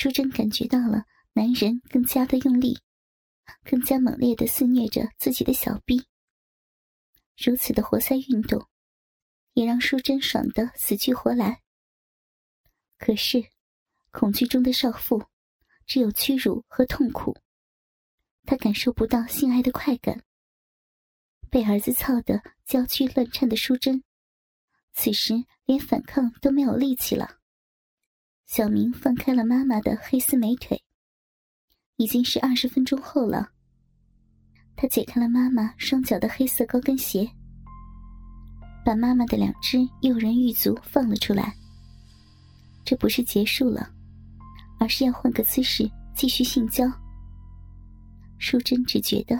淑贞感觉到了男人更加的用力，更加猛烈的肆虐着自己的小臂。如此的活塞运动，也让淑贞爽得死去活来。可是，恐惧中的少妇只有屈辱和痛苦，她感受不到性爱的快感。被儿子操得娇躯乱颤的淑贞，此时连反抗都没有力气了。小明放开了妈妈的黑丝美腿，已经是二十分钟后了。他解开了妈妈双脚的黑色高跟鞋，把妈妈的两只诱人玉足放了出来。这不是结束了，而是要换个姿势继续性交。淑贞只觉得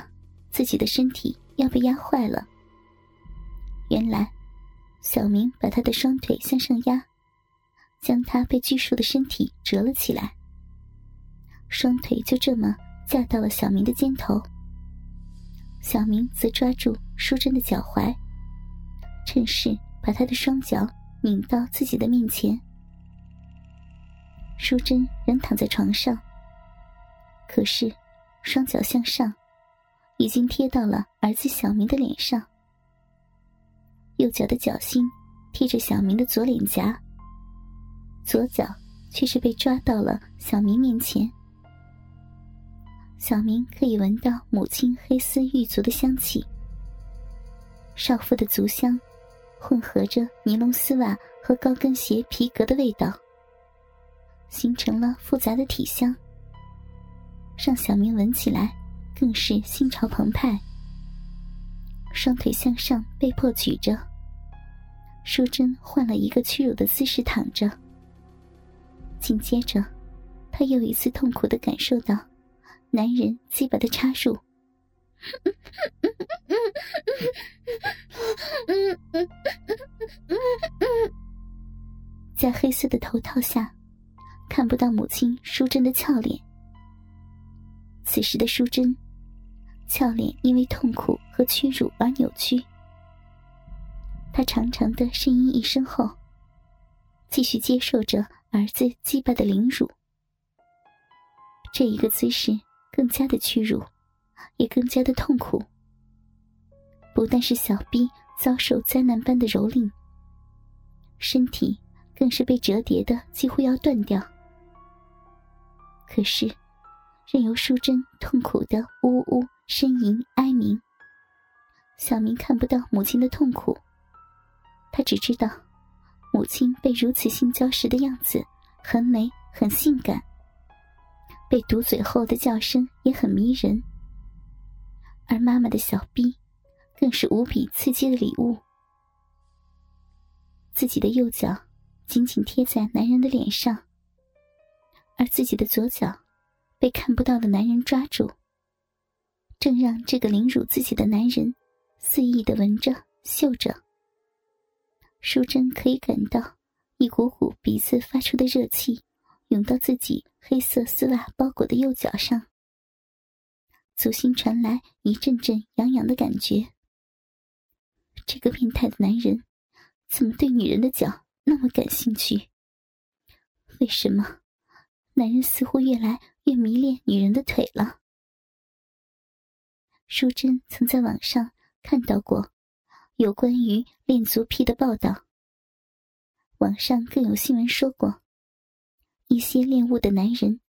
自己的身体。要被压坏了。原来，小明把他的双腿向上压，将他被拘束的身体折了起来。双腿就这么架到了小明的肩头。小明则抓住淑贞的脚踝，趁势把她的双脚拧到自己的面前。淑贞仍躺在床上，可是双脚向上。已经贴到了儿子小明的脸上，右脚的脚心贴着小明的左脸颊，左脚却是被抓到了小明面前。小明可以闻到母亲黑丝玉足的香气，少妇的足香混合着尼龙丝袜和高跟鞋皮革的味道，形成了复杂的体香，让小明闻起来。更是心潮澎湃，双腿向上被迫举着。淑贞换了一个屈辱的姿势躺着。紧接着，她又一次痛苦的感受到男人鸡巴的插入。在黑色的头套下，看不到母亲淑贞的俏脸。此时的淑贞。俏脸因为痛苦和屈辱而扭曲，他长长的呻吟一声后，继续接受着儿子祭拜的凌辱。这一个姿势更加的屈辱，也更加的痛苦。不但是小臂遭受灾难般的蹂躏，身体更是被折叠的几乎要断掉。可是，任由淑贞痛苦的呜呜。呻吟哀鸣。小明看不到母亲的痛苦，他只知道母亲被如此性交时的样子很美很性感，被堵嘴后的叫声也很迷人，而妈妈的小臂更是无比刺激的礼物。自己的右脚紧紧贴在男人的脸上，而自己的左脚被看不到的男人抓住。正让这个凌辱自己的男人肆意的闻着、嗅着。淑贞可以感到一股股鼻子发出的热气涌到自己黑色丝袜包裹的右脚上，足心传来一阵阵痒痒的感觉。这个变态的男人怎么对女人的脚那么感兴趣？为什么男人似乎越来越迷恋女人的腿了？淑贞曾在网上看到过有关于恋足癖的报道。网上更有新闻说过，一些恋物的男人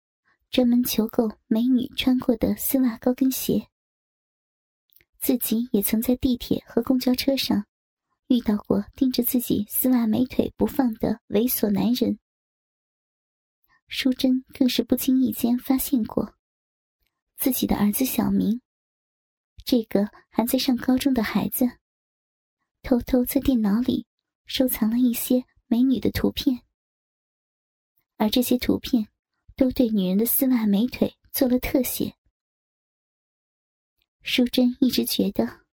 专门求购美女穿过的丝袜高跟鞋。自己也曾在地铁和公交车上遇到过盯着自己丝袜美腿不放的猥琐男人。淑贞更是不经意间发现过，自己的儿子小明。这个还在上高中的孩子，偷偷在电脑里收藏了一些美女的图片，而这些图片都对女人的丝袜美腿做了特写。淑贞一直觉得，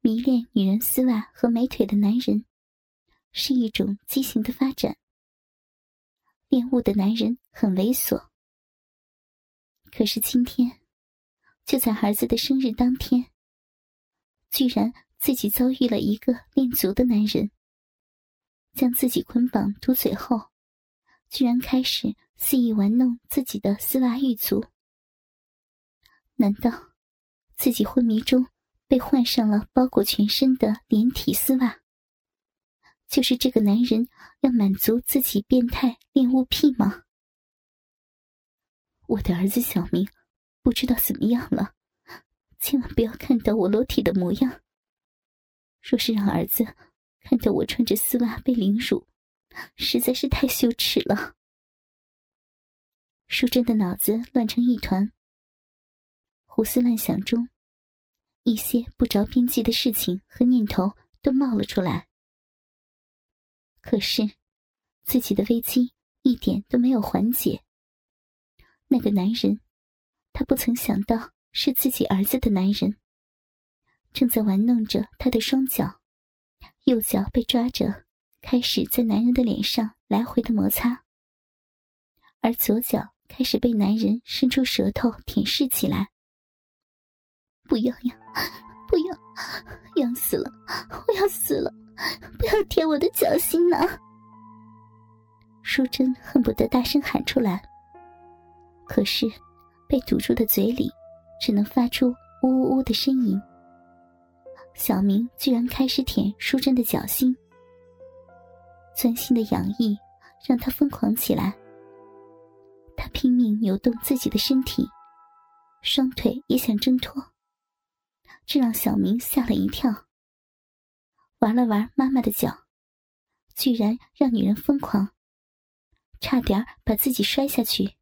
迷恋女人丝袜和美腿的男人是一种畸形的发展，恋物的男人很猥琐。可是今天。就在儿子的生日当天，居然自己遭遇了一个恋足的男人，将自己捆绑堵嘴后，居然开始肆意玩弄自己的丝袜玉足。难道自己昏迷中被换上了包裹全身的连体丝袜？就是这个男人要满足自己变态恋物癖吗？我的儿子小明不知道怎么样了，千万不要看到我裸体的模样。若是让儿子看到我穿着丝袜被凌辱，实在是太羞耻了。淑珍的脑子乱成一团，胡思乱想中，一些不着边际的事情和念头都冒了出来。可是，自己的危机一点都没有缓解。那个男人，他不曾想到是自己儿子的男人，正在玩弄着他的双脚，右脚被抓着，开始在男人的脸上来回的摩擦，而左脚开始被男人伸出舌头舔舐起来。不要呀，不要，要死了，我要死了，不要舔我的脚心呐！淑珍恨不得大声喊出来。可是，被堵住的嘴里，只能发出呜呜呜的呻吟。小明居然开始舔淑珍的脚心，钻心的痒意让他疯狂起来。他拼命扭动自己的身体，双腿也想挣脱，这让小明吓了一跳。玩了玩妈妈的脚，居然让女人疯狂，差点把自己摔下去。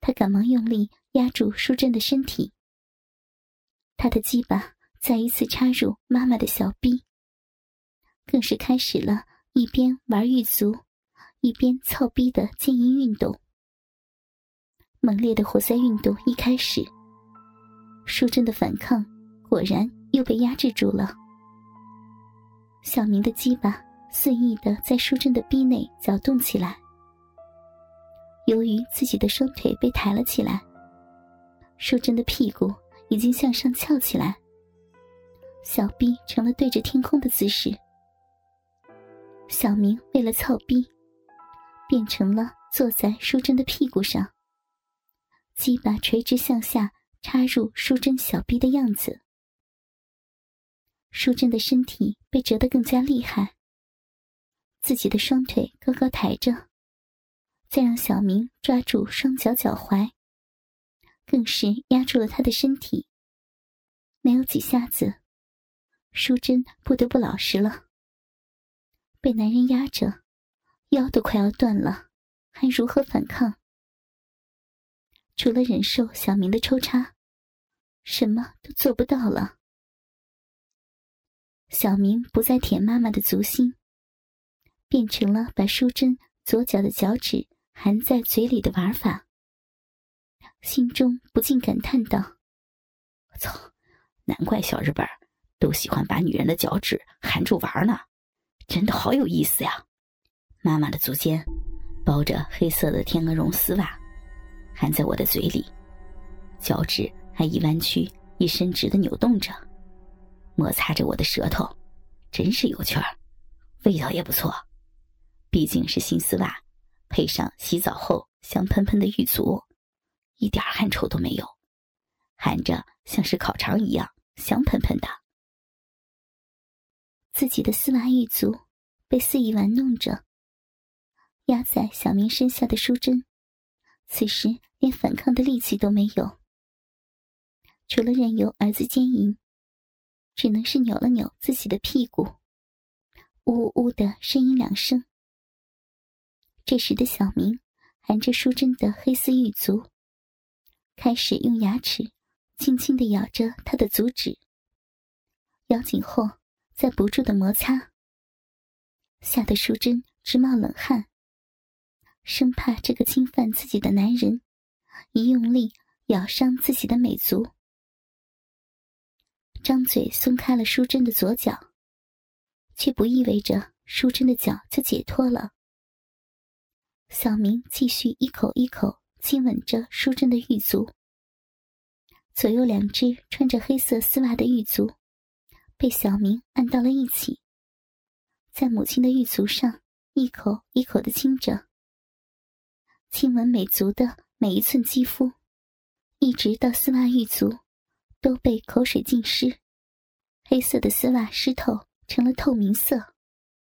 他赶忙用力压住淑珍的身体，他的鸡巴再一次插入妈妈的小臂，更是开始了一边玩玉足，一边操逼的奸淫运动。猛烈的活塞运动一开始，淑珍的反抗果然又被压制住了。小明的鸡巴肆意的在淑珍的逼内搅动起来。由于自己的双腿被抬了起来，淑珍的屁股已经向上翘起来，小臂成了对着天空的姿势。小明为了操逼，变成了坐在淑珍的屁股上，鸡巴垂直向下插入淑珍小臂的样子。淑珍的身体被折得更加厉害，自己的双腿高高抬着。再让小明抓住双脚脚踝，更是压住了他的身体。没有几下子，淑珍不得不老实了。被男人压着，腰都快要断了，还如何反抗？除了忍受小明的抽插，什么都做不到了。小明不再舔妈妈的足心，变成了把淑珍左脚的脚趾。含在嘴里的玩法，心中不禁感叹道：“我操，难怪小日本都喜欢把女人的脚趾含住玩呢，真的好有意思呀！”妈妈的足尖包着黑色的天鹅绒丝袜，含在我的嘴里，脚趾还一弯曲一伸直的扭动着，摩擦着我的舌头，真是有趣儿，味道也不错，毕竟是新丝袜。配上洗澡后香喷喷的玉足，一点汗臭都没有，含着像是烤肠一样香喷喷的。自己的丝袜玉足被肆意玩弄着，压在小明身下的淑珍，此时连反抗的力气都没有，除了任由儿子奸淫，只能是扭了扭自己的屁股，呜呜呜的呻吟两声。这时的小明含着淑珍的黑丝玉足，开始用牙齿轻轻的咬着她的足趾，咬紧后在不住的摩擦，吓得淑珍直冒冷汗，生怕这个侵犯自己的男人一用力咬伤自己的美足，张嘴松开了淑珍的左脚，却不意味着淑珍的脚就解脱了。小明继续一口一口亲吻着淑珍的玉足，左右两只穿着黑色丝袜的玉足被小明按到了一起，在母亲的玉足上一口一口的亲着。亲吻美足的每一寸肌肤，一直到丝袜玉足都被口水浸湿，黑色的丝袜湿透成了透明色。